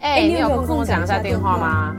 哎、欸，你有空跟我讲一下电话吗？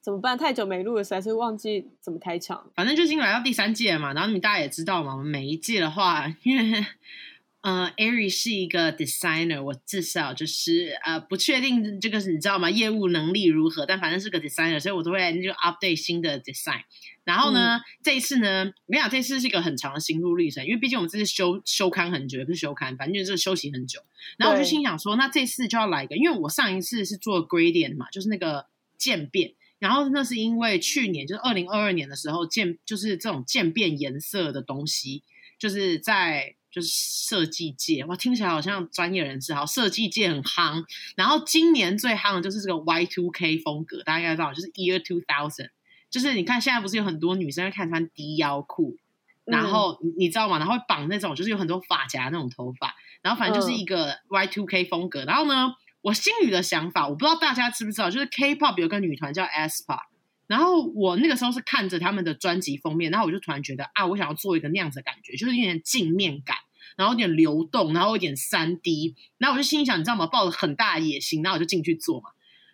怎么办？太久没录了，实在是忘记怎么开场。反正就已经来到第三届了嘛，然后你们大家也知道嘛，我们每一届的话，因为 呃，Ari 是一个 designer，我至少就是呃不确定这个是你知道吗？业务能力如何？但反正是个 designer，所以我都会来就 update 新的 design。然后呢，嗯、这一次呢，我跟你讲，这次是一个很长的心路历程，因为毕竟我们这次休休刊很久，也不是休刊，反正就是休息很久。然后我就心想说，那这次就要来一个，因为我上一次是做 gradient 嘛，就是那个渐变。然后那是因为去年就是二零二二年的时候，渐就是这种渐变颜色的东西，就是在就是设计界哇，听起来好像专业人士，好，设计界很夯。然后今年最夯的就是这个 Y two K 风格，大家应该知道，就是 Year Two Thousand，就是你看现在不是有很多女生会看穿低腰裤，然后你知道吗？然后会绑那种就是有很多发夹那种头发，然后反正就是一个 Y two K 风格。然后呢？我心里的想法，我不知道大家知不知道，就是 K-pop 有个女团叫 aespa，然后我那个时候是看着他们的专辑封面，然后我就突然觉得啊，我想要做一个那样子的感觉，就是有点镜面感，然后有点流动，然后有点三 D，然后我就心里想，你知道吗？抱着很大的野心，然后我就进去做嘛。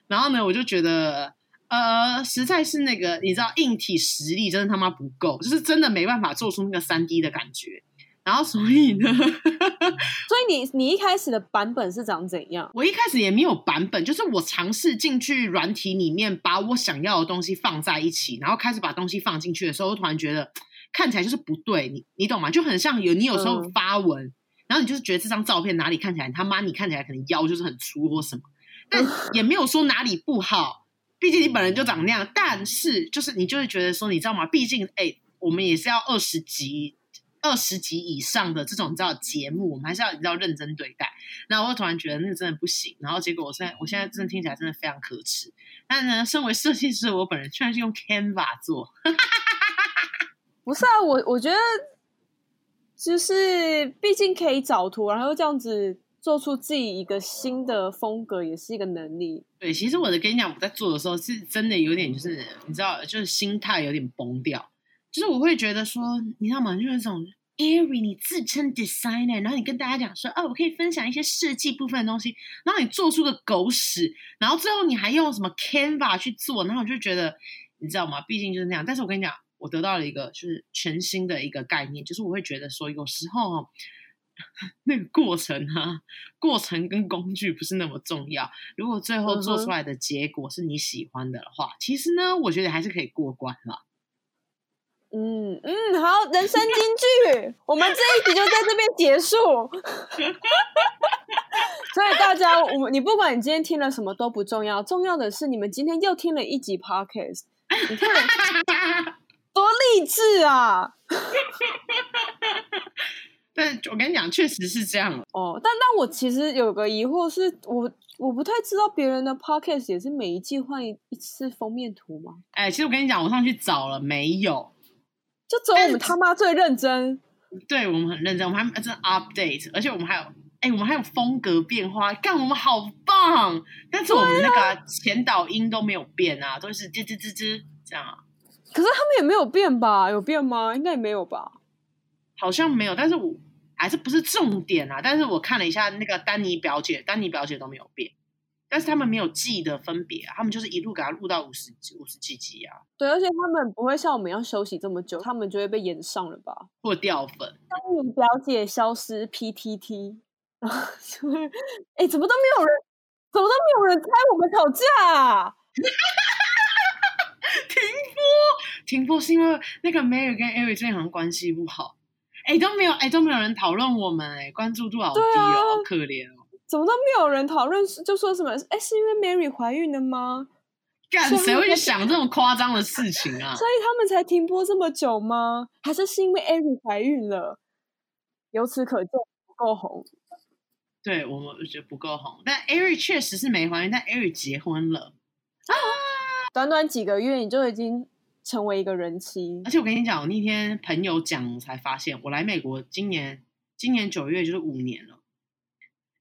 然后呢，我就觉得呃，实在是那个你知道，硬体实力真的他妈不够，就是真的没办法做出那个三 D 的感觉。然后，所以呢？所以你你一开始的版本是长怎样？我一开始也没有版本，就是我尝试进去软体里面，把我想要的东西放在一起，然后开始把东西放进去的时候，我突然觉得看起来就是不对，你你懂吗？就很像有你有时候发文，嗯、然后你就是觉得这张照片哪里看起来他妈你看起来可能腰就是很粗或什么，但 也没有说哪里不好，毕竟你本人就长那样。但是就是你就会觉得说，你知道吗？毕竟哎，我们也是要二十集。二十集以上的这种你知道节目，我们还是要你知道认真对待。那我突然觉得那真的不行，然后结果我现在我现在真的听起来真的非常可耻。但是呢，身为设计师，我本人居然是用 Canva 做，不是啊？我我觉得就是毕竟可以找图，然后这样子做出自己一个新的风格，也是一个能力。对，其实我的跟你讲，我在做的时候是真的有点就是你知道，就是心态有点崩掉。就是我会觉得说，你知道吗？就是那种 Ari，你自称 designer，然后你跟大家讲说，哦，我可以分享一些设计部分的东西，然后你做出个狗屎，然后最后你还用什么 Canva 去做，然后我就觉得，你知道吗？毕竟就是那样。但是我跟你讲，我得到了一个就是全新的一个概念，就是我会觉得说，有时候 那个过程啊，过程跟工具不是那么重要。如果最后做出来的结果是你喜欢的话，嗯、其实呢，我觉得还是可以过关了。嗯嗯，好，人生金句，我们这一集就在这边结束。所以大家，我们你不管你今天听了什么都不重要，重要的是你们今天又听了一集 Podcast，你看 多励志啊！但我跟你讲，确实是这样哦。但但我其实有个疑惑是，我我不太知道别人的 Podcast 也是每一季换一一次封面图吗？哎，其实我跟你讲，我上去找了，没有。就只有我们他妈最认真，对我们很认真，我们还真 update，而且我们还有，哎、欸，我们还有风格变化，干我们好棒！但是我们那个前导音都没有变啊，都是吱吱吱吱这样。可是他们也没有变吧？有变吗？应该也没有吧？好像没有，但是我还是不是重点啊。但是我看了一下那个丹尼表姐，丹尼表姐都没有变。但是他们没有季的分别啊，他们就是一路给他录到五十五十几集啊。对，而且他们不会像我们要休息这么久，他们就会被延上了吧？或掉粉。当你表姐消失，PTT，然后就会，哎，怎么都没有人，怎么都没有人猜我们吵架啊？停播，停播是因为那个 Mary 跟 Ari 最近好像关系不好，哎，都没有，哎，都没有人讨论我们，哎，关注度好低哦，啊、好可怜哦。怎么都没有人讨论，就说什么？哎，是因为 Mary 怀孕了吗？干，谁会去想这种夸张的事情啊？所以他们才停播这么久吗？还是是因为 Ari 怀孕了？由此可见不够红。对，我们觉得不够红，但 Ari 确实是没怀孕，但 Ari 结婚了啊！短短几个月你就已经成为一个人妻。而且我跟你讲，我那天朋友讲才发现，我来美国今年今年九月就是五年了。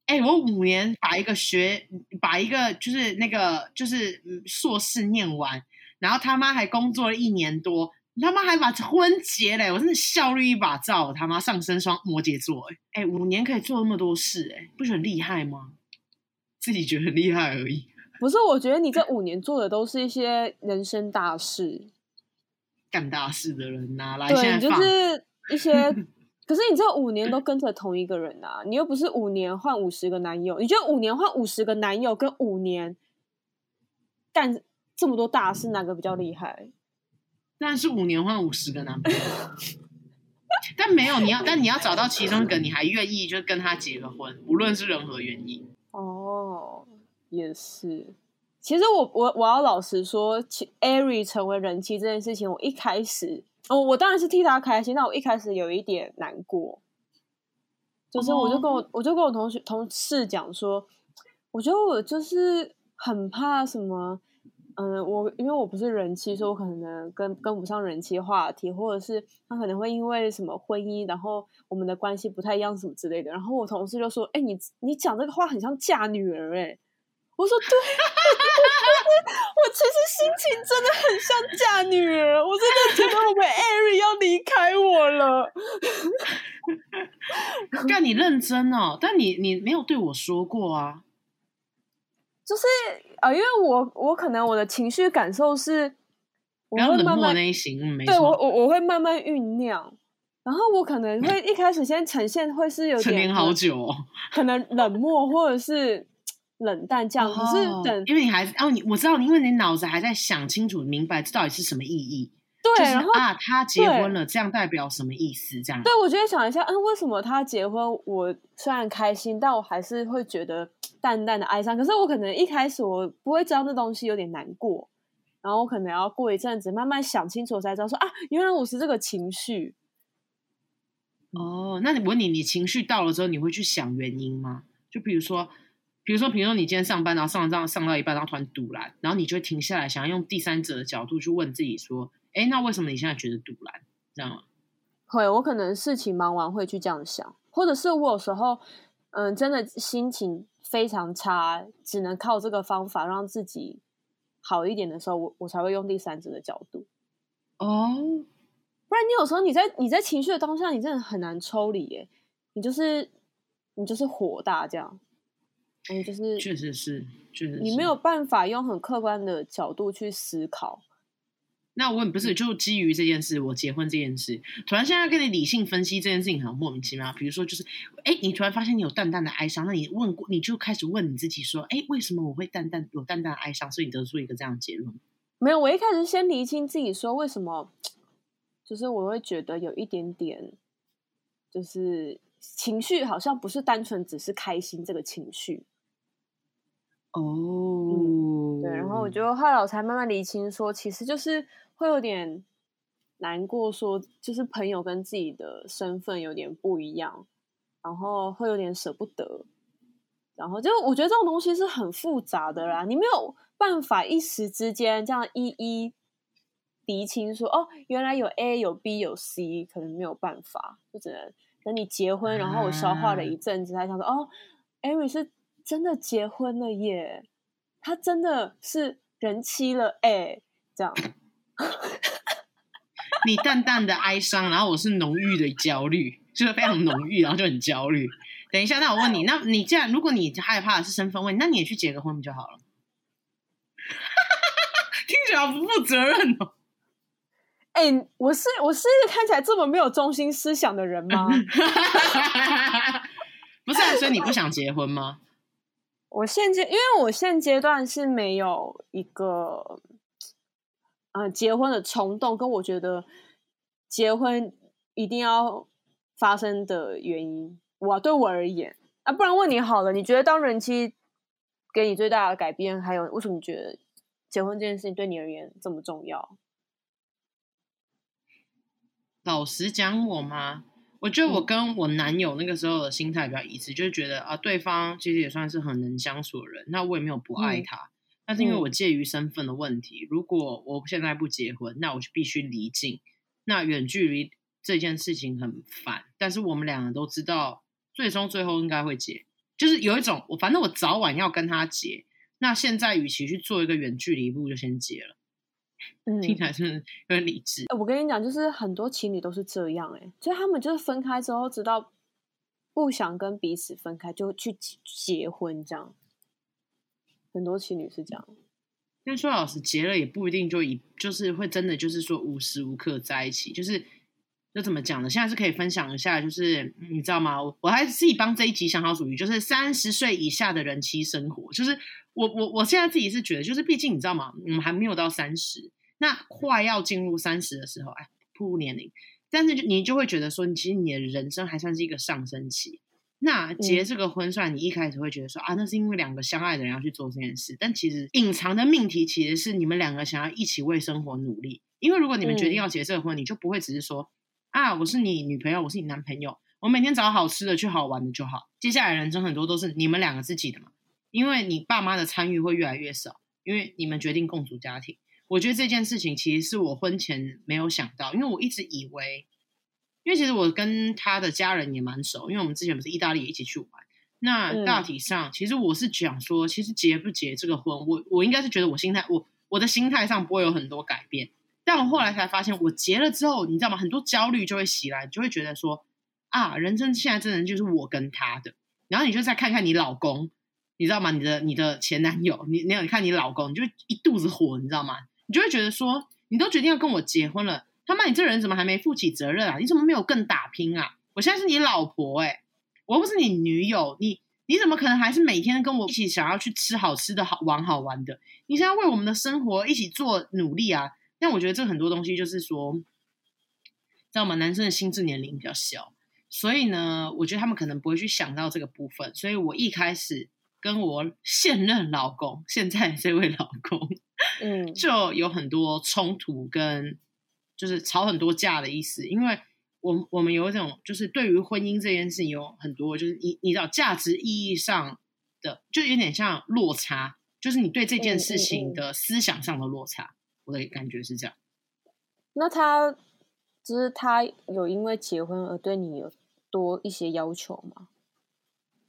哎，我五年把一个学把一个就是那个就是硕士念完，然后他妈还工作了一年多。他妈还把婚结嘞！我真的效率一把照，他妈上升双摩羯座哎哎，五年可以做那么多事哎，不是很厉害吗？自己觉得很厉害而已。不是，我觉得你这五年做的都是一些人生大事，干大事的人呐、啊。来，对，就是一些。可是你这五年都跟着同一个人啊，你又不是五年换五十个男友。你觉得五年换五十个男友跟五年干这么多大事，哪个比较厉害？但是五年换五十个男朋友，但没有你要，但你要找到其中一个你还愿意就跟他结个婚，无论是任何原因。哦，也是。其实我我我要老实说，其 Ari 成为人妻这件事情，我一开始哦，我当然是替他开心，但我一开始有一点难过，就是我就跟我、哦、我就跟我同学同事讲说，我觉得我就是很怕什么。嗯，我因为我不是人妻，所以我可能跟跟不上人妻话题，或者是他可能会因为什么婚姻，然后我们的关系不太一样，什么之类的。然后我同事就说：“哎、欸，你你讲这个话很像嫁女儿。”哎，我说：“对，我其实心情真的很像嫁女儿，我真的觉得我们 Ari 要离开我了。”干，你认真哦？但你你没有对我说过啊。就是啊、呃，因为我我可能我的情绪感受是，我会慢慢那一型，嗯、对我我我会慢慢酝酿，然后我可能会 一开始先呈现会是有点好久，哦，可能冷漠或者是冷淡这样，可、哦、是等因为你还哦你我知道，因为你脑子还在想清楚明白这到底是什么意义，对，就是、然后啊他结婚了，这样代表什么意思？这样，对我觉得想一下，嗯，为什么他结婚？我虽然开心，但我还是会觉得。淡淡的哀伤，可是我可能一开始我不会知道那东西有点难过，然后我可能要过一阵子慢慢想清楚才知道说啊，原来我是这个情绪。哦，那你问你，你情绪到了之后，你会去想原因吗？就比如说，比如说，比如说你今天上班，然后上上上到一半，然后突然堵拦，然后你就会停下来，想要用第三者的角度去问自己说，哎，那为什么你现在觉得堵拦？这样吗？会，我可能事情忙完会去这样想，或者是我有时候，嗯，真的心情。非常差，只能靠这个方法让自己好一点的时候，我我才会用第三者的角度。哦，不然你有时候你在你在情绪的当下，你真的很难抽离耶。你就是你就是火大这样，你就是确实是，确实，你没有办法用很客观的角度去思考。那我问不是，就基于这件事，我结婚这件事，突然现在跟你理性分析这件事情，很莫名其妙。比如说，就是，哎，你突然发现你有淡淡的哀伤，那你问过，你就开始问你自己说，哎，为什么我会淡淡有淡淡的哀伤？所以你得出一个这样的结论。没有，我一开始先厘清自己说，为什么，就是我会觉得有一点点，就是情绪好像不是单纯只是开心这个情绪。哦、嗯，对，然后我就后来我才慢慢理清说，其实就是。会有点难过，说就是朋友跟自己的身份有点不一样，然后会有点舍不得，然后就我觉得这种东西是很复杂的啦，你没有办法一时之间这样一一厘清说，哦，原来有 A 有 B 有 C，可能没有办法，就只能等你结婚，然后我消化了一阵子，才想说，哦，Ari 是真的结婚了耶，他真的是人妻了，哎，这样。你淡淡的哀伤，然后我是浓郁的焦虑，就是非常浓郁，然后就很焦虑。等一下，那我问你，那你既然如果你害怕的是身份问题，那你也去结个婚不就好了？听起来好不负责任哦。哎、欸，我是我是看起来这么没有中心思想的人吗？不是、啊，所以你不想结婚吗？我现阶因为我现阶段是没有一个。嗯，结婚的冲动跟我觉得结婚一定要发生的原因，我对我而言啊，不然问你好了，你觉得当人妻给你最大的改变，还有为什么你觉得结婚这件事情对你而言这么重要？老实讲，我吗？我觉得我跟我男友那个时候的心态比较一致，嗯、就是觉得啊，对方其实也算是很能相处的人，那我也没有不爱他。嗯但是因为我介于身份的问题，如果我现在不结婚，那我就必须离境。那远距离这件事情很烦，但是我们两个都知道，最终最后应该会结。就是有一种，我反正我早晚要跟他结。那现在与其去做一个远距离，不如就先结了。嗯，听起来是有点理智。我跟你讲，就是很多情侣都是这样，欸，哎，就他们就是分开之后，直到不想跟彼此分开，就去结婚这样。很多情侣是这样。但说老实，结了也不一定就一就是会真的就是说无时无刻在一起，就是就怎么讲呢？现在是可以分享一下，就是你知道吗？我我还自己帮这一集想好主意，就是三十岁以下的人妻生活。就是我我我现在自己是觉得，就是毕竟你知道吗？我们还没有到三十，那快要进入三十的时候，哎，步入年龄，但是就你就会觉得说，你其实你的人生还算是一个上升期。那结这个婚，虽然你一开始会觉得说、嗯、啊，那是因为两个相爱的人要去做这件事，但其实隐藏的命题其实是你们两个想要一起为生活努力。因为如果你们决定要结这个婚，嗯、你就不会只是说啊，我是你女朋友，我是你男朋友，我每天找好吃的去好玩的就好。接下来人生很多都是你们两个自己的嘛，因为你爸妈的参与会越来越少，因为你们决定共组家庭。我觉得这件事情其实是我婚前没有想到，因为我一直以为。因为其实我跟他的家人也蛮熟，因为我们之前不是意大利也一起去玩。那大体上，其实我是讲说，其实结不结这个婚，我我应该是觉得我心态，我我的心态上不会有很多改变。但我后来才发现，我结了之后，你知道吗？很多焦虑就会袭来，就会觉得说啊，人生现在真的就是我跟他的。然后你就再看看你老公，你知道吗？你的你的前男友，你你有看你老公，你就一肚子火，你知道吗？你就会觉得说，你都决定要跟我结婚了。他妈，你这人怎么还没负起责任啊？你怎么没有更打拼啊？我现在是你老婆哎、我又不是你女友，你你怎么可能还是每天跟我一起想要去吃好吃的好玩好玩的？你现在为我们的生活一起做努力啊！但我觉得这很多东西就是说，知道吗？男生的心智年龄比较小，所以呢，我觉得他们可能不会去想到这个部分。所以我一开始跟我现任老公，现在这位老公，嗯，就有很多冲突跟。就是吵很多架的意思，因为我我们有一种就是对于婚姻这件事情有很多就是你你知道价值意义上的，就有点像落差，就是你对这件事情的思想上的落差，我的感觉是这样。那他就是他有因为结婚而对你有多一些要求吗？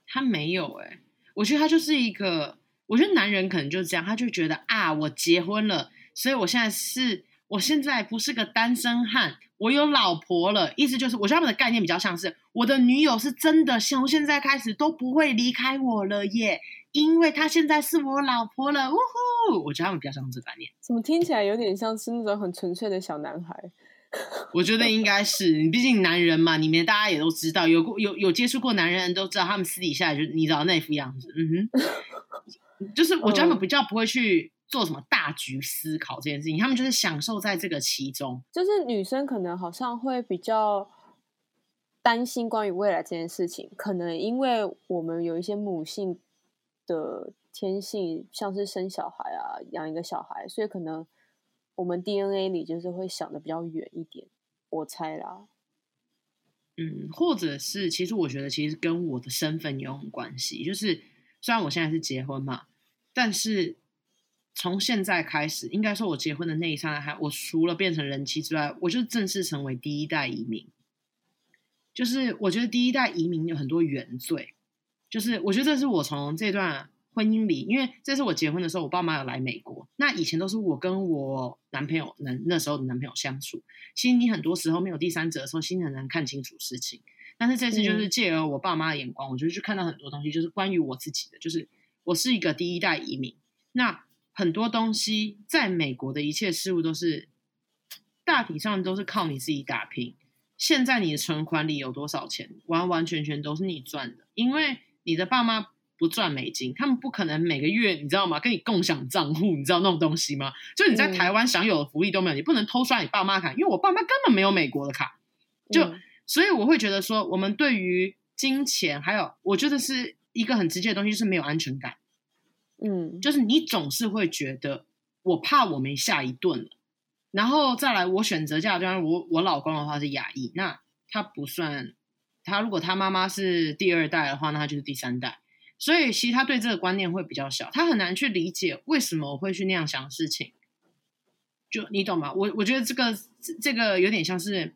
他没有哎、欸，我觉得他就是一个，我觉得男人可能就是这样，他就觉得啊，我结婚了，所以我现在是。我现在不是个单身汉，我有老婆了。意思就是，我觉得他们的概念比较像是，我的女友是真的，从现在开始都不会离开我了耶，因为他现在是我老婆了。呜呼！我觉得他们比较像这个概念。怎么听起来有点像是那种很纯粹的小男孩？我觉得应该是，你毕竟男人嘛，里面大家也都知道，有过有有接触过男人都知道，他们私底下就你知道那副样子。嗯哼，就是我觉得他们比较不会去。做什么大局思考这件事情，他们就是享受在这个其中。就是女生可能好像会比较担心关于未来这件事情，可能因为我们有一些母性的天性，像是生小孩啊、养一个小孩，所以可能我们 DNA 里就是会想的比较远一点。我猜啦，嗯，或者是其实我觉得其实跟我的身份有很关系。就是虽然我现在是结婚嘛，但是。从现在开始，应该说，我结婚的那一刹那，还我除了变成人妻之外，我就正式成为第一代移民。就是我觉得第一代移民有很多原罪，就是我觉得这是我从这段婚姻里，因为这是我结婚的时候，我爸妈有来美国。那以前都是我跟我男朋友，男那时候的男朋友相处，其实你很多时候没有第三者的时候，心很难看清楚事情。但是这次就是借由我爸妈的眼光，我就去看到很多东西，就是关于我自己的，就是我是一个第一代移民。那很多东西在美国的一切事物都是大体上都是靠你自己打拼。现在你的存款里有多少钱，完完全全都是你赚的，因为你的爸妈不赚美金，他们不可能每个月你知道吗？跟你共享账户，你知道那种东西吗？就你在台湾享有的福利都没有，你不能偷刷你爸妈卡，因为我爸妈根本没有美国的卡。就所以我会觉得说，我们对于金钱还有，我觉得是一个很直接的东西，就是没有安全感。嗯，就是你总是会觉得我怕我没下一顿了，然后再来我选择嫁，就像我我老公的话是亚裔，那他不算，他如果他妈妈是第二代的话，那他就是第三代。所以其实他对这个观念会比较小，他很难去理解为什么我会去那样想事情。就你懂吗？我我觉得这个这个有点像是，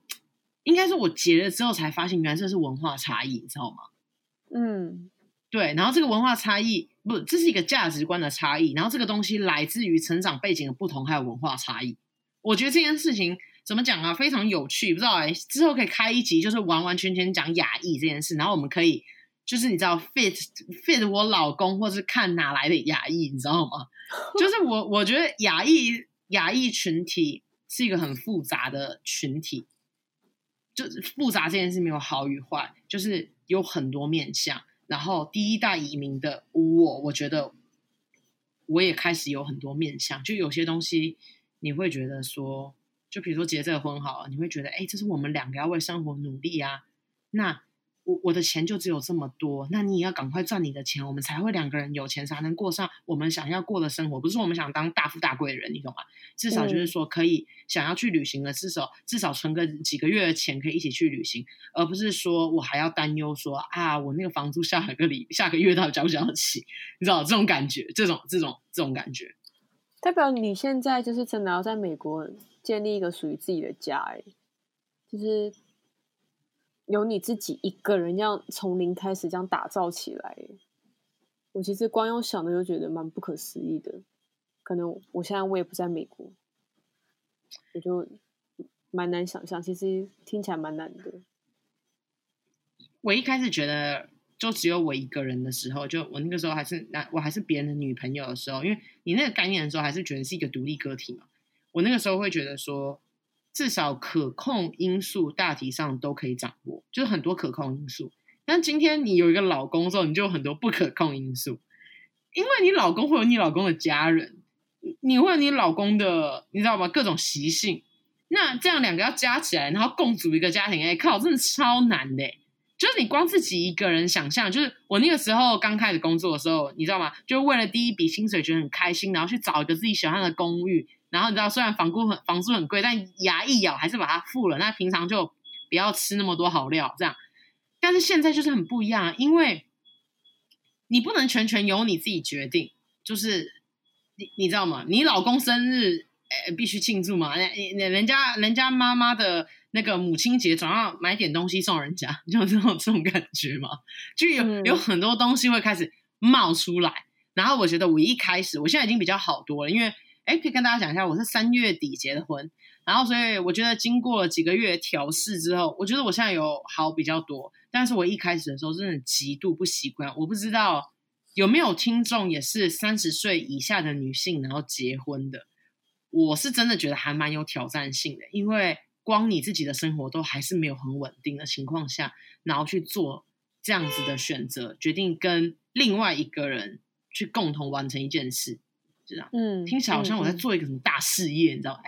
应该是我结了之后才发现，原来这是文化差异，你知道吗？嗯，对。然后这个文化差异不，这是一个价值观的差异。然后这个东西来自于成长背景的不同，还有文化差异。我觉得这件事情怎么讲啊？非常有趣，不知道哎。之后可以开一集，就是完完全全讲亚裔这件事。然后我们可以，就是你知道，fit fit 我老公，或是看哪来的亚裔，你知道吗？就是我我觉得亚裔。亚裔群体是一个很复杂的群体，就是复杂这件事没有好与坏，就是有很多面向。然后第一代移民的我，我觉得我也开始有很多面向，就有些东西你会觉得说，就比如说结这个婚好了，你会觉得，哎，这是我们两个要为生活努力啊，那。我我的钱就只有这么多，那你也要赶快赚你的钱，我们才会两个人有钱，才能过上我们想要过的生活。不是我们想当大富大贵的人，你懂吗？至少就是说可以想要去旅行的，至少至少存个几个月的钱可以一起去旅行，而不是说我还要担忧说啊，我那个房租下个礼下个月到底交不交得起？你知道这种感觉，这种这种这种感觉，代表你现在就是真的要在美国建立一个属于自己的家，哎，就是。有你自己一个人，这样从零开始这样打造起来，我其实光用想的就觉得蛮不可思议的。可能我现在我也不在美国，我就蛮难想象。其实听起来蛮难的。我一开始觉得就只有我一个人的时候，就我那个时候还是那我还是别人的女朋友的时候，因为你那个概念的时候，还是觉得是一个独立个体嘛。我那个时候会觉得说。至少可控因素大体上都可以掌握，就是很多可控因素。但今天你有一个老公之后，你就有很多不可控因素，因为你老公会有你老公的家人，你会有你老公的，你知道吗？各种习性。那这样两个要加起来，然后共组一个家庭，哎，靠，真的超难的。就是你光自己一个人想象，就是我那个时候刚开始工作的时候，你知道吗？就为了第一笔薪水觉得很开心，然后去找一个自己喜欢的公寓。然后你知道，虽然房租很房租很贵，但牙一咬还是把它付了。那平常就不要吃那么多好料，这样。但是现在就是很不一样，因为你不能全权由你自己决定。就是你你知道吗？你老公生日，必须庆祝嘛？那那人家人家妈妈的那个母亲节，总要买点东西送人家，就这种这种感觉嘛。就有、嗯、有很多东西会开始冒出来。然后我觉得我一开始，我现在已经比较好多了，因为。哎，可以跟大家讲一下，我是三月底结的婚，然后所以我觉得经过了几个月调试之后，我觉得我现在有好比较多。但是我一开始的时候真的极度不习惯，我不知道有没有听众也是三十岁以下的女性然后结婚的，我是真的觉得还蛮有挑战性的，因为光你自己的生活都还是没有很稳定的情况下，然后去做这样子的选择，决定跟另外一个人去共同完成一件事。这样嗯，听起来好像我在做一个什么大事业，嗯、你知道吗？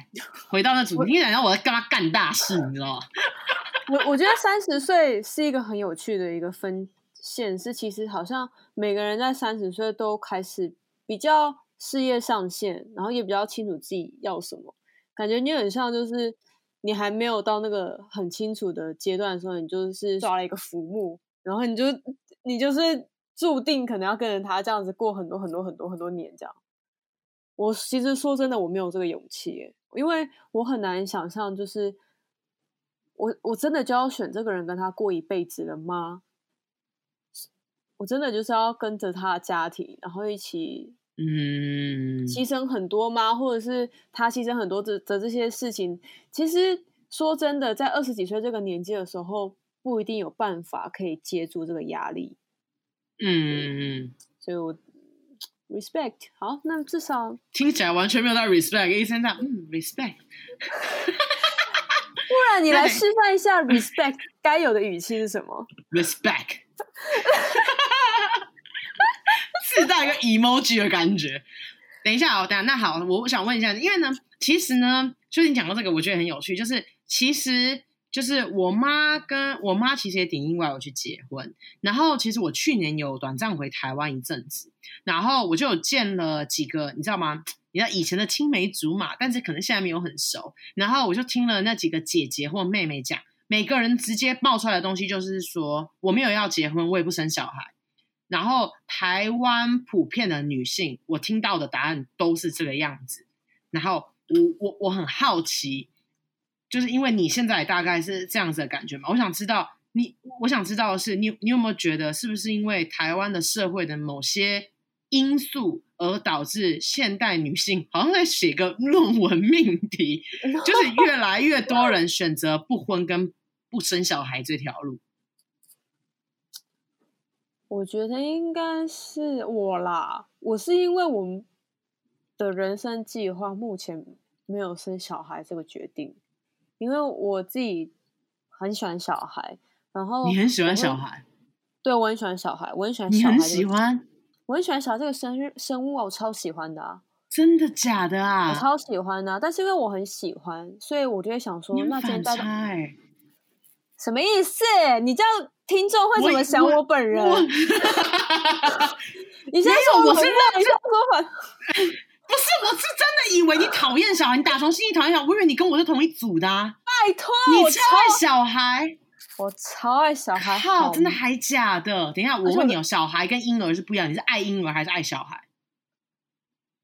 回到那主题，听起来让我在干嘛干大事，你知道吗？我我觉得三十岁是一个很有趣的一个分线，是其实好像每个人在三十岁都开始比较事业上线，然后也比较清楚自己要什么。感觉你很像，就是你还没有到那个很清楚的阶段的时候，你就是抓了一个浮木，然后你就你就是注定可能要跟着他这样子过很多很多很多很多年这样。我其实说真的，我没有这个勇气耶，因为我很难想象，就是我我真的就要选这个人跟他过一辈子了吗？我真的就是要跟着他的家庭，然后一起嗯牺牲很多吗？嗯、或者是他牺牲很多的的这些事情？其实说真的，在二十几岁这个年纪的时候，不一定有办法可以接住这个压力。嗯，所以我。respect 好，那至少听起来完全没有到 respect，医生在嗯 respect，不然你来示范一下 respect 该有的语气是什么？respect，自带一个 emoji 的感觉。等一下哦，等下那好，我想问一下，因为呢，其实呢，就是你讲到这个，我觉得很有趣，就是其实。就是我妈跟我妈其实也挺意外我去结婚，然后其实我去年有短暂回台湾一阵子，然后我就有见了几个，你知道吗？你知道以前的青梅竹马，但是可能现在没有很熟，然后我就听了那几个姐姐或妹妹讲，每个人直接冒出来的东西就是说，我没有要结婚，我也不生小孩，然后台湾普遍的女性，我听到的答案都是这个样子。然后我我我很好奇，就是因为你现在大概是这样子的感觉嘛？我想知道你，我想知道的是，你你有没有觉得，是不是因为台湾的社会的某些因素，而导致现代女性好像在写个论文命题，就是越来越多人选择不婚跟不生小孩这条路。我觉得应该是我啦，我是因为我们的人生计划目前没有生小孩这个决定，因为我自己很喜欢小孩，然后你很喜欢小孩，对，我很喜欢小孩，我很喜欢小孩，你很喜欢。我很喜欢小孩这个生日生物，我超喜欢的啊！真的假的啊？我超喜欢的，但是因为我很喜欢，所以我就会想说，那今天大家什么意思？你这样听众会怎么想我本人？你现在说我是认真说很，不是，我是真的以为你讨厌小孩，你打从心里讨厌小孩，我以为你跟我是同一组的啊！拜托，你超爱小孩。我超爱小孩，靠，真的还假的？等一下，我问你哦，小孩跟婴儿是不一样，你是爱婴儿还是爱小孩？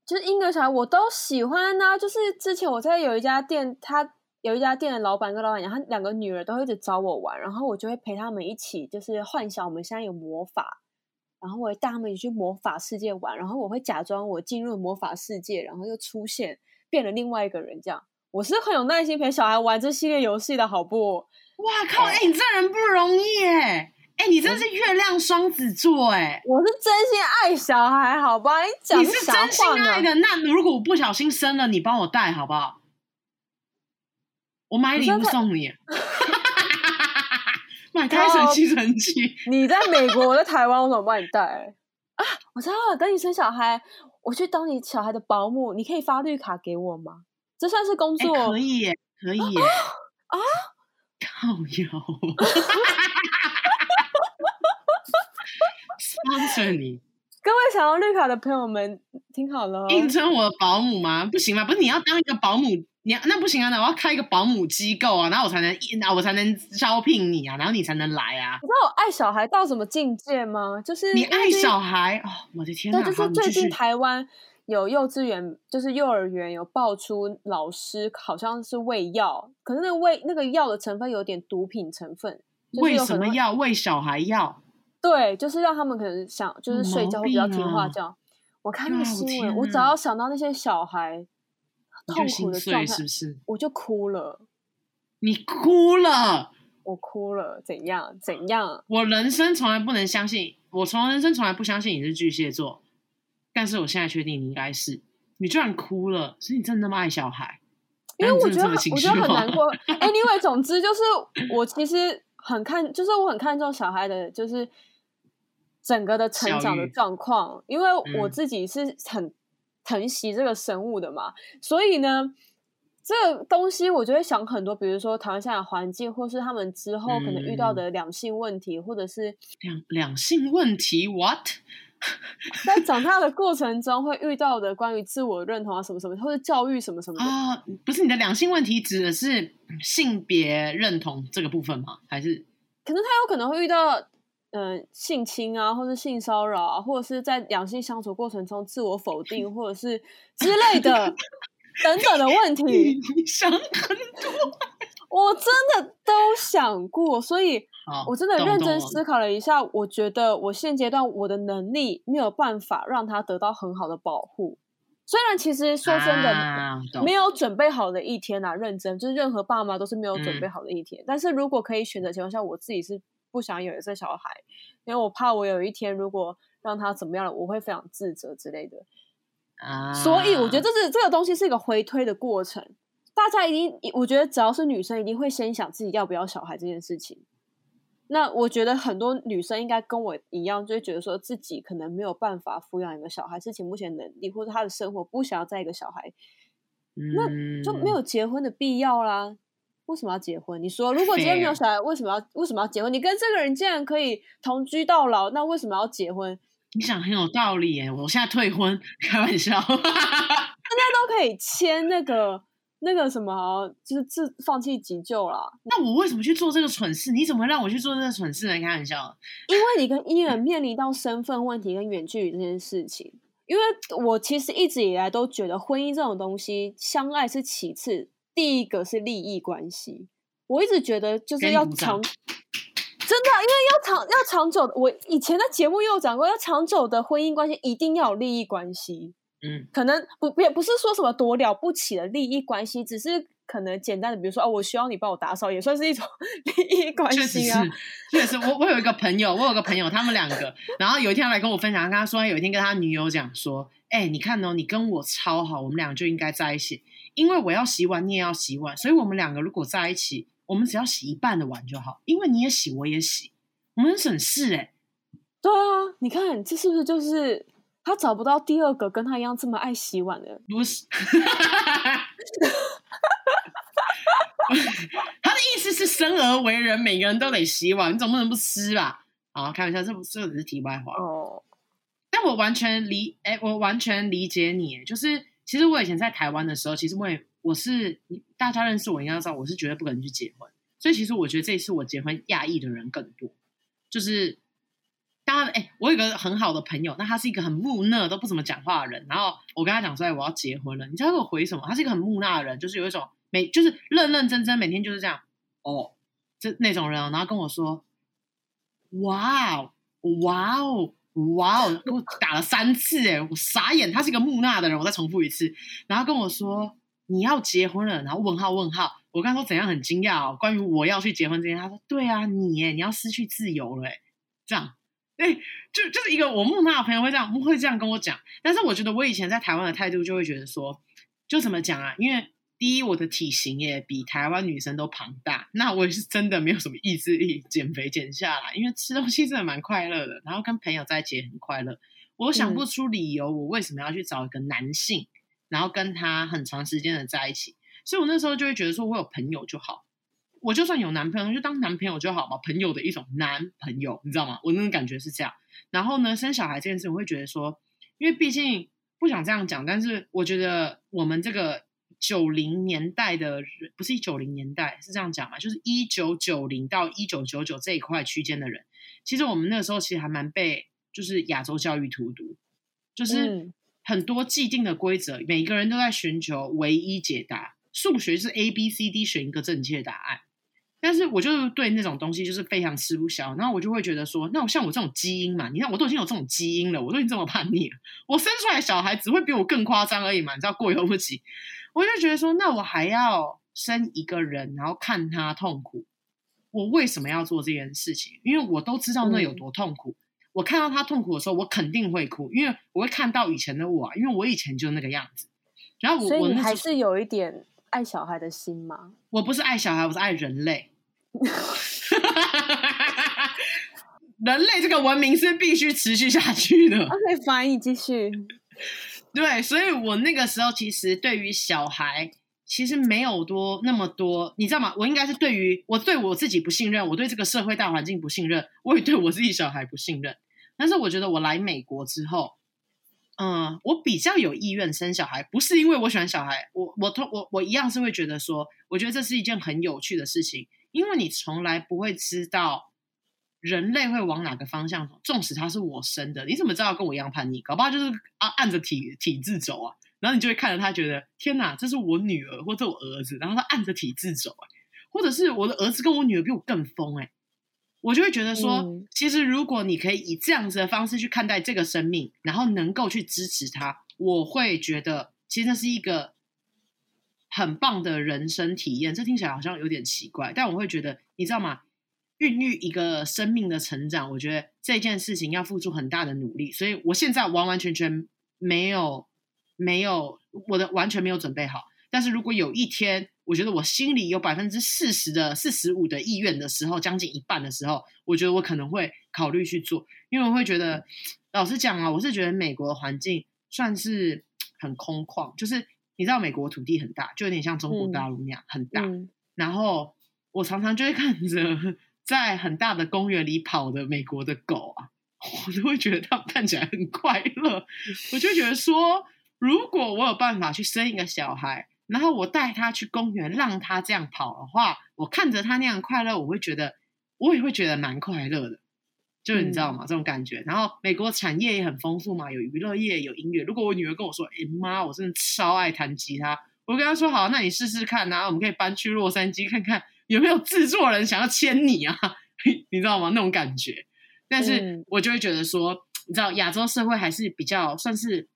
就是婴儿小孩我都喜欢呢、啊。就是之前我在有一家店，他有一家店的老板跟老板娘，他两个女儿都会一直找我玩，然后我就会陪他们一起，就是幻想我们现在有魔法，然后我会带他们去魔法世界玩，然后我会假装我进入魔法世界，然后又出现变了另外一个人，这样。我是很有耐心陪小孩玩这系列游戏的，好不？哇靠！哎、欸，你这人不容易哎！哎、欸，你真是月亮双子座哎！我是真心爱小孩，好吧？你讲你是真心爱的，那如果我不小心生了，你帮我带好不好？我买礼物送你，买胎神吸尘器。你在美国，我在台湾，我怎么帮你带？啊，我知道了，等你生小孩，我去当你小孩的保姆，你可以发绿卡给我吗？这算是工作？欸、可以耶，可以耶啊！靠腰，sponsor 你。各位想要绿卡的朋友们，听好了，应征我的保姆吗？不行吗？不是你要当一个保姆，你那不行啊！那我要开一个保姆机构啊，然后我才能，那我才能招聘你啊，然后你才能来啊。你知道我爱小孩到什么境界吗？就是你爱小孩哦，我的天哪！对，就是最近台湾。有幼稚园，就是幼儿园有爆出老师好像是喂药，可是那个喂那个药的成分有点毒品成分。为什么药喂小孩药？对，就是让他们可能想就是睡觉会比较听话这样。我看那个新闻，我只要想到那些小孩痛苦的状态，是不是？我就哭了。你哭了，我哭了，怎样？怎样？我人生从来不能相信，我从人生从来不相信你是巨蟹座。但是我现在确定你应该是，你居然哭了，所以你真的那么爱小孩？因为我觉得我觉得很难过。Anyway，总之就是我其实很看，就是我很看重小孩的，就是整个的成长的状况。因为我自己是很疼惜这个生物的嘛，嗯、所以呢，这个东西我就会想很多，比如说台湾现在的环境，或是他们之后可能遇到的两性问题，嗯、或者是两两性问题，what？在长大的过程中会遇到的关于自我认同啊什么什么，或者教育什么什么的啊、哦，不是你的两性问题指的是性别认同这个部分吗？还是可能他有可能会遇到嗯、呃、性侵啊，或者性骚扰啊，或者是在两性相处过程中自我否定，或者是之类的等等的问题。你想很多，我真的都想过，所以。我真的认真思考了一下，我觉得我现阶段我的能力没有办法让他得到很好的保护。虽然其实说真的，没有准备好的一天啊，认真就是任何爸妈都是没有准备好的一天。但是如果可以选择情况下，我自己是不想有一个小孩，因为我怕我有一天如果让他怎么样了，我会非常自责之类的。啊，所以我觉得这是这个东西是一个回推的过程。大家一定，我觉得只要是女生，一定会先想自己要不要小孩这件事情。那我觉得很多女生应该跟我一样，就会觉得说自己可能没有办法抚养一个小孩，是目前能力或者她的生活不想要再一个小孩，那就没有结婚的必要啦。为什么要结婚？你说如果今天没有小孩，为什么要为什么要结婚？你跟这个人竟然可以同居到老，那为什么要结婚？你想很有道理耶！我现在退婚，开玩笑，大家都可以签那个那个什么，就是自放弃急救啦。那我为什么去做这个蠢事？你怎么让我去做这个蠢事呢？开玩笑，因为你跟伊人面临到身份问题跟远距离这件事情。因为我其实一直以来都觉得婚姻这种东西，相爱是其次，第一个是利益关系。我一直觉得就是要长，真的，因为要长要长久。我以前的节目也有讲过，要长久的婚姻关系一定要有利益关系。嗯，可能不也不是说什么多了不起的利益关系，只是可能简单的，比如说哦，我需要你帮我打扫，也算是一种 利益关系啊。确实是，确实，我我有一个朋友，我有个朋友，他们两个，然后有一天来跟我分享，跟他说，有一天跟他女友讲说，哎、欸，你看哦，你跟我超好，我们俩就应该在一起，因为我要洗碗，你也要洗碗，所以我们两个如果在一起，我们只要洗一半的碗就好，因为你也洗，我也洗，我们很省事哎。对啊，你看这是不是就是？他找不到第二个跟他一样这么爱洗碗的人。不是，他的意思是生而为人，每个人都得洗碗，你总不能不吃吧？好，开玩笑，这不这只是题外话哦。但我完全理，哎，我完全理解你。就是其实我以前在台湾的时候，其实我也我是大家认识我应该知道，我是绝对不可能去结婚。所以其实我觉得这一次我结婚，讶异的人更多，就是。当然，哎，我有个很好的朋友，那他是一个很木讷、都不怎么讲话的人。然后我跟他讲说，哎，我要结婚了。你知道我回什么？他是一个很木讷的人，就是有一种每就是认认真真，每天就是这样哦，这那种人哦。然后跟我说，哇哦，哇哦，哇哦，给我打了三次，哎，我傻眼。他是一个木讷的人，我再重复一次。然后跟我说你要结婚了，然后问号问号。我跟他说怎样很惊讶哦，关于我要去结婚这件，他说对啊，你哎，你要失去自由了，哎，这样。哎，就就是一个我木讷的朋友会这样会这样跟我讲，但是我觉得我以前在台湾的态度就会觉得说，就怎么讲啊？因为第一，我的体型也比台湾女生都庞大，那我也是真的没有什么意志力减肥减下来，因为吃东西真的蛮快乐的，然后跟朋友在一起也很快乐，我想不出理由我为什么要去找一个男性，嗯、然后跟他很长时间的在一起，所以我那时候就会觉得说我有朋友就好。我就算有男朋友，就当男朋友就好嘛，朋友的一种男朋友，你知道吗？我那种感觉是这样。然后呢，生小孩这件事，我会觉得说，因为毕竟不想这样讲，但是我觉得我们这个九零年代的人，不是一九零年代，是这样讲嘛？就是一九九零到一九九九这一块区间的人，其实我们那个时候其实还蛮被就是亚洲教育荼毒，就是很多既定的规则，每个人都在寻求唯一解答。数学是 A B C D 选一个正确答案。但是我就对那种东西就是非常吃不消，然后我就会觉得说，那我像我这种基因嘛，你看我都已经有这种基因了，我都已经这么叛逆了，我生出来小孩只会比我更夸张而已嘛，你知道过犹不及。我就觉得说，那我还要生一个人，然后看他痛苦，我为什么要做这件事情？因为我都知道那有多痛苦。嗯、我看到他痛苦的时候，我肯定会哭，因为我会看到以前的我，啊，因为我以前就那个样子。然后我，所以你还是有一点。爱小孩的心吗？我不是爱小孩，我是爱人类。人类这个文明是必须持续下去的。OK，fine，你继续。对，所以我那个时候其实对于小孩其实没有多那么多，你知道吗？我应该是对于我对我自己不信任，我对这个社会大环境不信任，我也对我自己小孩不信任。但是我觉得我来美国之后。嗯，我比较有意愿生小孩，不是因为我喜欢小孩，我我同我我一样是会觉得说，我觉得这是一件很有趣的事情，因为你从来不会知道人类会往哪个方向走，纵使他是我生的，你怎么知道跟我一样叛逆？搞不好就是啊按着体体制走啊，然后你就会看着他觉得天哪，这是我女儿或者我儿子，然后他按着体制走，或者是我的儿子跟我女儿比我更疯哎。我就会觉得说，嗯、其实如果你可以以这样子的方式去看待这个生命，然后能够去支持他，我会觉得其实这是一个很棒的人生体验。这听起来好像有点奇怪，但我会觉得，你知道吗？孕育一个生命的成长，我觉得这件事情要付出很大的努力。所以我现在完完全全没有没有我的完全没有准备好。但是如果有一天，我觉得我心里有百分之四十的四十五的意愿的时候，将近一半的时候，我觉得我可能会考虑去做，因为我会觉得，老实讲啊，我是觉得美国的环境算是很空旷，就是你知道美国土地很大，就有点像中国大陆那样、嗯、很大。嗯、然后我常常就会看着在很大的公园里跑的美国的狗啊，我都会觉得它们看起来很快乐。我就觉得说，如果我有办法去生一个小孩。然后我带他去公园，让他这样跑的话，我看着他那样快乐，我会觉得，我也会觉得蛮快乐的。就是你知道吗？嗯、这种感觉。然后美国产业也很丰富嘛，有娱乐业，有音乐。如果我女儿跟我说：“哎妈，我真的超爱弹吉他。”我跟她说：“好，那你试试看啊，我们可以搬去洛杉矶看看有没有制作人想要签你啊，你知道吗？那种感觉。”但是我就会觉得说，嗯、你知道，亚洲社会还是比较算是，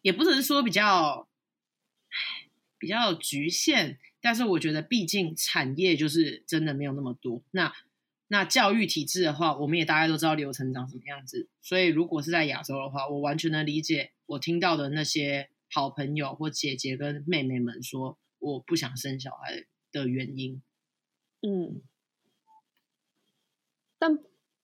也不只是说比较，比较局限。但是我觉得，毕竟产业就是真的没有那么多。那那教育体制的话，我们也大概都知道流程长什么样子。所以，如果是在亚洲的话，我完全能理解我听到的那些好朋友或姐姐跟妹妹们说我不想生小孩的原因。嗯，但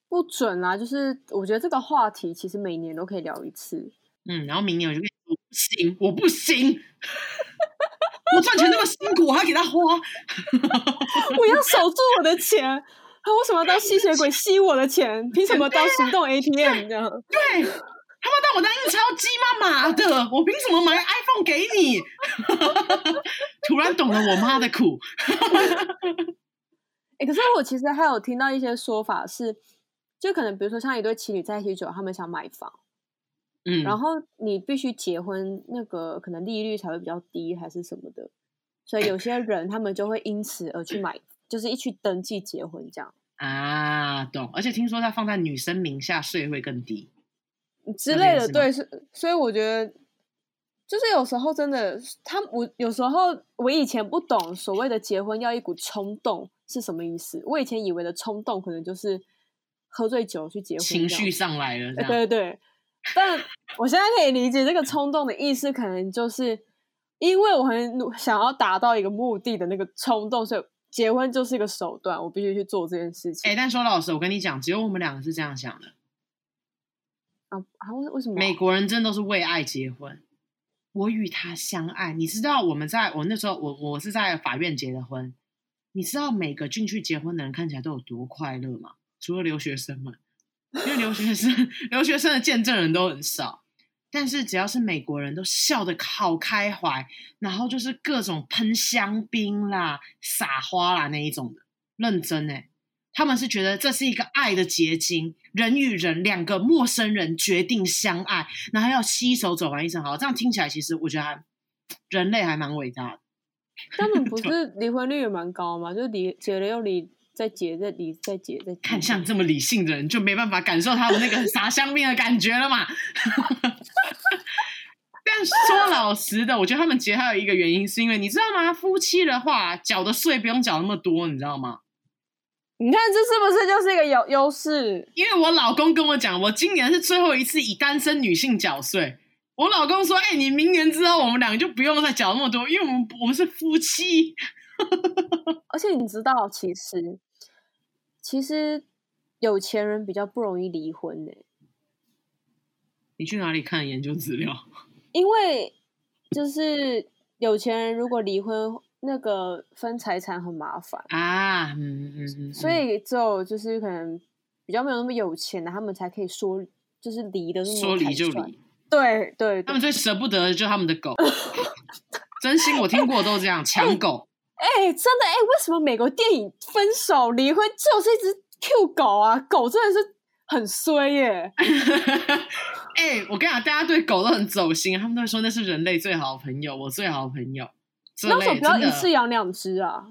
不准啊！就是我觉得这个话题其实每年都可以聊一次。嗯，然后明年我就跟你说不行，我不行，我赚钱那么辛苦，我还给他花，我要守住我的钱。他为什么要当吸血鬼吸我的钱？凭什么当行动 ATM 这样？对，他妈当我当印钞机吗？妈的，我凭什么买 iPhone 给你？突然懂了我妈的苦。哎、欸，可是我其实还有听到一些说法是，就可能比如说像一对情侣在一起久，他们想买房，嗯，然后你必须结婚，那个可能利率才会比较低，还是什么的，所以有些人他们就会因此而去买。就是一去登记结婚这样啊，懂。而且听说他放在女生名下税会更低之类的，对，是。所以我觉得，就是有时候真的，他我有时候我以前不懂所谓的结婚要一股冲动是什么意思。我以前以为的冲动可能就是喝醉酒去结婚，情绪上来了。对对对。但我现在可以理解这个冲动的意思，可能就是因为我很想要达到一个目的的那个冲动，所以。结婚就是一个手段，我必须去做这件事情。哎、欸，但说老实，我跟你讲，只有我们两个是这样想的。啊啊！为为什么？美国人真的都是为爱结婚。我与他相爱，你知道我们在我那时候，我我是在法院结的婚。你知道每个进去结婚的人看起来都有多快乐吗？除了留学生们，因为留学生 留学生的见证人都很少。但是只要是美国人都笑得好开怀，然后就是各种喷香槟啦、撒花啦那一种的，认真哎，他们是觉得这是一个爱的结晶，人与人两个陌生人决定相爱，然后要携手走完一生。好，这样听起来其实我觉得还人类还蛮伟大的。他们不是 离婚率也蛮高吗？就离结了又离。再结，再离，再结，再看像这么理性的人，就没办法感受他们那个撒香槟的感觉了嘛。但说老实的，我觉得他们结还有一个原因，是因为你知道吗？夫妻的话，缴的税不用缴那么多，你知道吗？你看这是不是就是一个优优势？因为我老公跟我讲，我今年是最后一次以单身女性缴税。我老公说：“哎、欸，你明年之后，我们两个就不用再缴那么多，因为我们我们是夫妻。”而且你知道，其实。其实有钱人比较不容易离婚呢。你去哪里看研究资料？因为就是有钱人如果离婚，那个分财产很麻烦啊。嗯嗯嗯。所以只有就是可能比较没有那么有钱的，他们才可以说就是离的说离就离。对对，他们最舍不得的就是他们的狗。真心，我听过都这样抢狗。哎、欸，真的哎、欸，为什么美国电影分手离婚就是一只 Q 狗啊？狗真的是很衰耶！哎、欸，我跟你讲，大家对狗都很走心，他们都会说那是人类最好的朋友，我最好的朋友。那为什么不要一次养两只啊？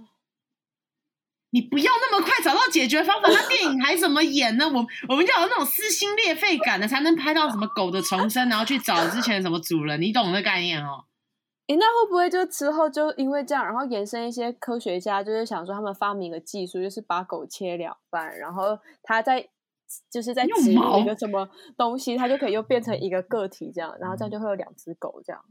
你不要那么快找到解决方法，那电影还怎么演呢？我我们要有那种撕心裂肺感的，才能拍到什么狗的重生，然后去找之前什么主人，你懂那概念哦。诶，那会不会就之后就因为这样，然后延伸一些科学家就是想说，他们发明一个技术，就是把狗切两半，然后它在就是在植入一个什么东西，它就可以又变成一个个体这样，然后这样就会有两只狗这样。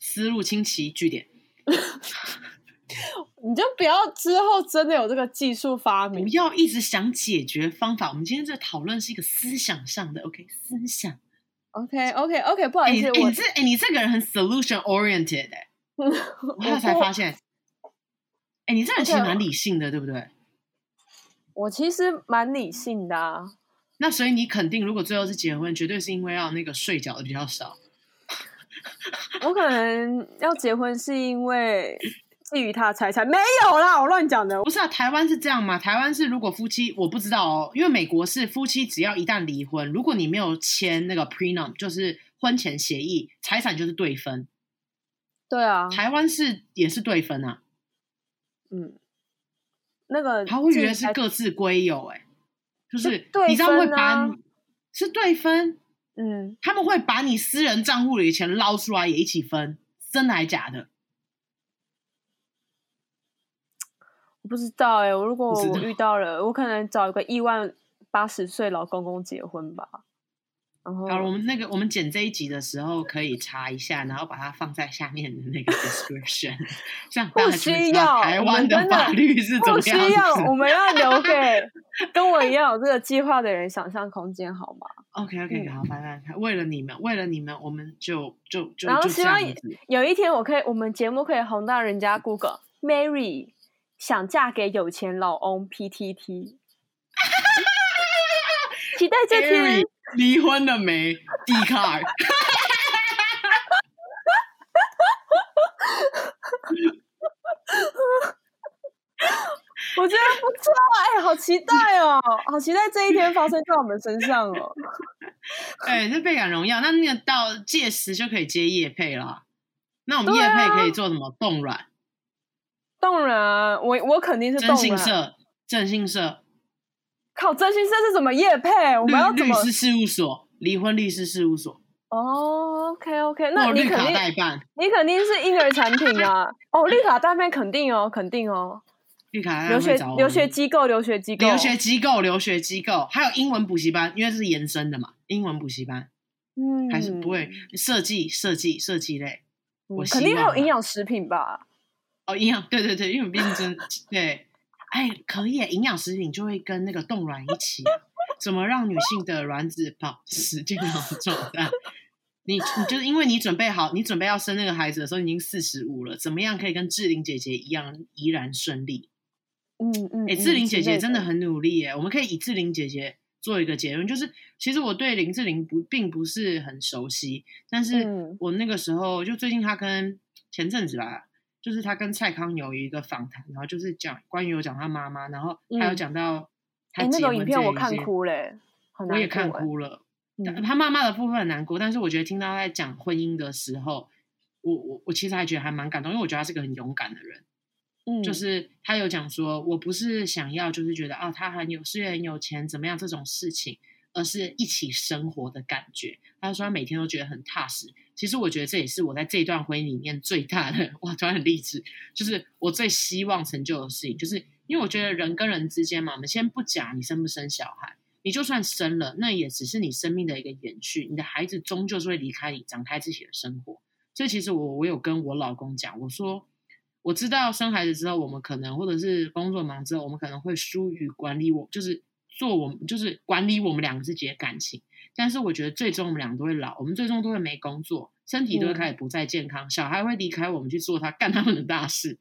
思路清奇，据点。你就不要之后真的有这个技术发明，不要一直想解决方法。我们今天这讨论是一个思想上的，OK？思想。OK，OK，OK，okay, okay, okay, 不好意思，欸、我你这哎、欸，你这个人很 solution oriented 我才发现，哎、欸，你这人其实蛮理性的对不对？我其实蛮理性的啊。那所以你肯定，如果最后是结婚，绝对是因为要那个税缴的比较少。我可能要结婚是因为觊觎他的财产，没有啦，我乱讲的。不是啊，台湾是这样吗？台湾是如果夫妻，我不知道哦，因为美国是夫妻只要一旦离婚，如果你没有签那个 prenup，就是婚前协议，财产就是对分。对啊，台湾是也是对分啊。嗯，那个他会觉得是各自归有，哎，就是对你知道会把你是对分。嗯，他们会把你私人账户里的钱捞出来也一起分，真的还假的？我不知道哎、欸，我如果我遇到了，我可能找一个亿万八十岁老公公结婚吧。好，我们那个我们剪这一集的时候可以查一下，然后把它放在下面的那个 description。这样不需要台湾的法律是怎么样？不需要，我们要留给 跟我一样有这个计划的人想象空间，好吗？OK OK，好，拜拜为了你们，为了你们，我们就就就然后希望有一天我可以，我们节目可以红到人家 Google Mary 想嫁给有钱老翁 PTT，期待这天。离婚了没？迪卡尔，我觉得不错，哎，好期待哦，好期待这一天发生在我们身上哦。哎，是倍感荣耀，那那个到届时就可以接业配了。那我们叶配可以做什么？冻卵？冻卵？我我肯定是征信社，征信社。靠，真心社是什么业配？我们要怎么？律师事务所，离婚律师事务所。哦，OK OK，那你肯定代办，你肯定是婴儿产品啊。哦，绿卡代办肯定哦，肯定哦。绿卡留学留学机构，留学机构，留学机构，留学机构，还有英文补习班，因为这是延伸的嘛，英文补习班。嗯，还是不会设计设计设计类。我肯定还有营养食品吧？哦，营养，对对对，因为毕竟真 对。哎，可以，营养食品就会跟那个冻卵一起，怎么让女性的卵子保持健康状态？你你就是因为你准备好，你准备要生那个孩子的时候，已经四十五了，怎么样可以跟志玲姐姐一样依然顺利？嗯嗯，哎，志玲姐姐真的很努力耶，我们可以以志玲姐姐做一个结论，就是其实我对林志玲不并不是很熟悉，但是我那个时候就最近她跟前阵子吧。就是他跟蔡康永有一个访谈，然后就是讲关于有讲他妈妈，然后还有讲到他结婚这一些，那个影片我看哭了，我也看哭了。他妈妈的部分很难过，但是我觉得听到他在讲婚姻的时候，我我我其实还觉得还蛮感动，因为我觉得他是个很勇敢的人。嗯，就是他有讲说，我不是想要，就是觉得啊，他很有事业，很有钱，怎么样这种事情。而是一起生活的感觉。他说他每天都觉得很踏实。其实我觉得这也是我在这段婚姻里面最大的哇，突然很励志。就是我最希望成就的事情，就是因为我觉得人跟人之间嘛，我们先不讲你生不生小孩，你就算生了，那也只是你生命的一个延续。你的孩子终究是会离开你，展开自己的生活。所以其实我我有跟我老公讲，我说我知道生孩子之后，我们可能或者是工作忙之后，我们可能会疏于管理我，就是。做我们就是管理我们两个自己的感情，但是我觉得最终我们两个都会老，我们最终都会没工作，身体都会开始不再健康，嗯、小孩会离开我们去做他 干他们的大事。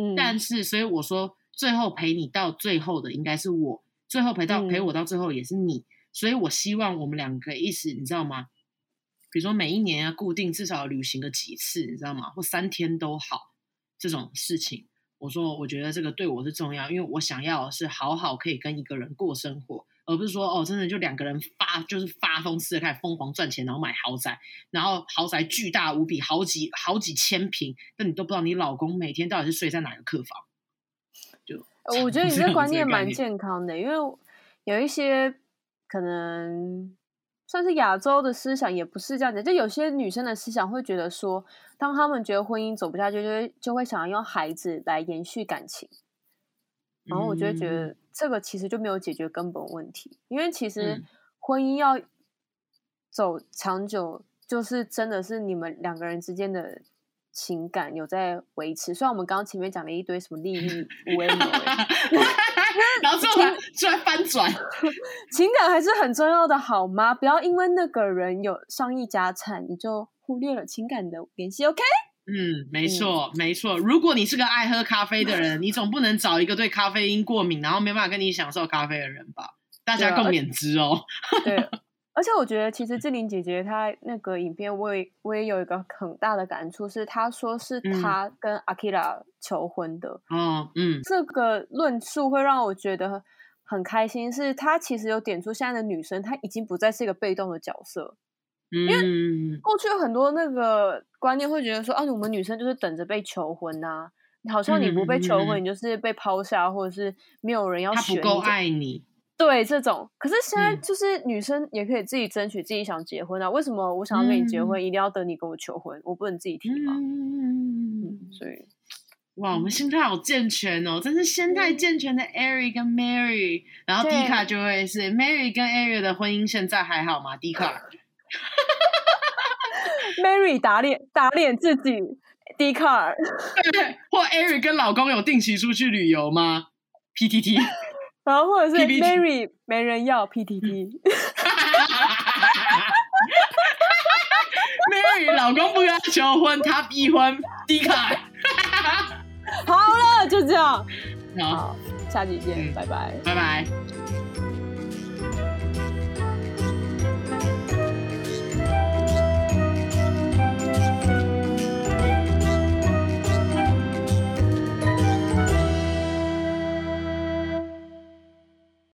嗯，但是所以我说，最后陪你到最后的应该是我，最后陪到、嗯、陪我到最后也是你，所以我希望我们两个一起，你知道吗？比如说每一年要固定至少旅行个几次，你知道吗？或三天都好，这种事情。我说，我觉得这个对我是重要，因为我想要是好好可以跟一个人过生活，而不是说哦，真的就两个人发就是发疯似的开始疯狂赚钱，然后买豪宅，然后豪宅巨大无比，好几好几千平，但你都不知道你老公每天到底是睡在哪个客房。就我觉得你 这观念蛮健康的，因为有一些可能。算是亚洲的思想，也不是这样子。就有些女生的思想会觉得说，当他们觉得婚姻走不下去，就会就会想要用孩子来延续感情。然后我就会觉得这个其实就没有解决根本问题，因为其实婚姻要走长久，就是真的是你们两个人之间的情感有在维持。虽然我们刚刚前面讲了一堆什么利益无为 谋。然后突然突然翻转，情感还是很重要的，好吗？不要因为那个人有上亿家产，你就忽略了情感的联系。OK？嗯，没错，嗯、没错。如果你是个爱喝咖啡的人，你总不能找一个对咖啡因过敏，然后没办法跟你享受咖啡的人吧？大家共勉之哦。对，而且我觉得，其实志玲姐姐她那个影片，我也我也有一个很大的感触，是她说是她跟阿基拉求婚的。嗯，嗯，这个论述会让我觉得很开心，是她其实有点出现在的女生，她已经不再是一个被动的角色。嗯，因为过去有很多那个观念会觉得说，啊，我们女生就是等着被求婚啊，好像你不被求婚，你就是被抛下，或者是没有人要选你，他不够爱你。对这种，可是现在就是女生也可以自己争取自己想结婚啊。嗯、为什么我想要跟你结婚，嗯、一定要等你跟我求婚？我不能自己提吗？嗯，所以，哇，我们心态好健全哦，真是心态健全的 Ari 跟 Mary，然后 Dcard 就会是 Mary 跟 Ari 的婚姻现在还好吗？Dcard，Mary 打脸打脸自己，Dcard，对，或 Ari 跟老公有定期出去旅游吗？PTT。然后或者是 Mary 没人要 PTT，Mary 老公不要求婚，他逼婚 Dcard，好了，就这样，好，下期见，嗯、拜拜，拜拜。